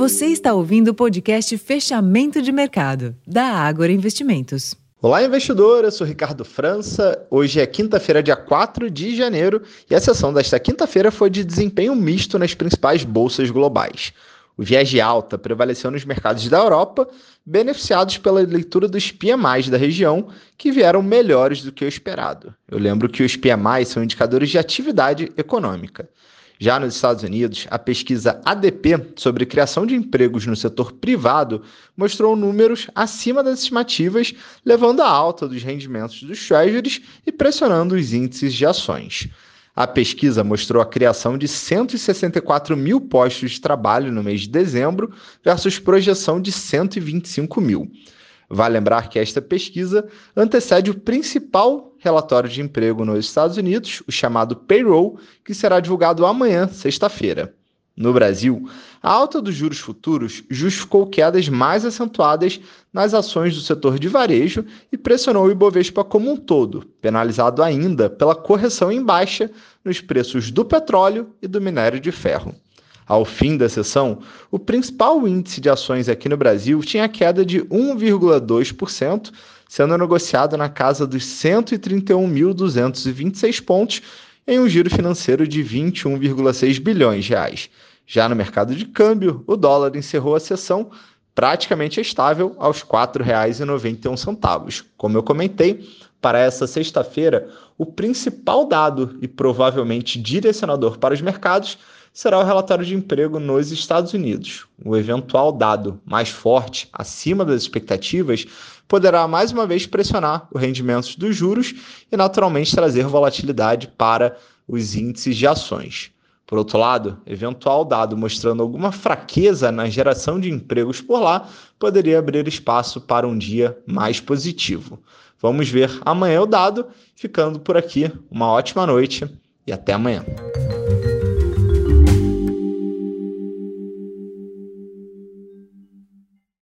Você está ouvindo o podcast Fechamento de Mercado, da Ágora Investimentos. Olá, investidor. Eu sou Ricardo França. Hoje é quinta-feira, dia 4 de janeiro, e a sessão desta quinta-feira foi de desempenho misto nas principais bolsas globais. O viés de alta prevaleceu nos mercados da Europa, beneficiados pela leitura dos PMIs da região, que vieram melhores do que o esperado. Eu lembro que os PMIs são indicadores de atividade econômica. Já nos Estados Unidos, a pesquisa ADP sobre criação de empregos no setor privado mostrou números acima das estimativas, levando à alta dos rendimentos dos treasuries e pressionando os índices de ações. A pesquisa mostrou a criação de 164 mil postos de trabalho no mês de dezembro, versus projeção de 125 mil. Vale lembrar que esta pesquisa antecede o principal relatório de emprego nos Estados Unidos, o chamado Payroll, que será divulgado amanhã, sexta-feira. No Brasil, a alta dos juros futuros justificou quedas mais acentuadas nas ações do setor de varejo e pressionou o Ibovespa como um todo, penalizado ainda pela correção em baixa nos preços do petróleo e do minério de ferro. Ao fim da sessão, o principal índice de ações aqui no Brasil tinha queda de 1,2%, sendo negociado na casa dos 131.226 pontos em um giro financeiro de 21,6 bilhões de reais. Já no mercado de câmbio, o dólar encerrou a sessão praticamente estável aos R$ 4,91. Como eu comentei, para essa sexta-feira, o principal dado e provavelmente direcionador para os mercados será o relatório de emprego nos Estados Unidos. O eventual dado mais forte, acima das expectativas, poderá mais uma vez pressionar o rendimento dos juros e, naturalmente, trazer volatilidade para os índices de ações. Por outro lado, eventual dado mostrando alguma fraqueza na geração de empregos por lá poderia abrir espaço para um dia mais positivo. Vamos ver amanhã o dado. Ficando por aqui, uma ótima noite e até amanhã.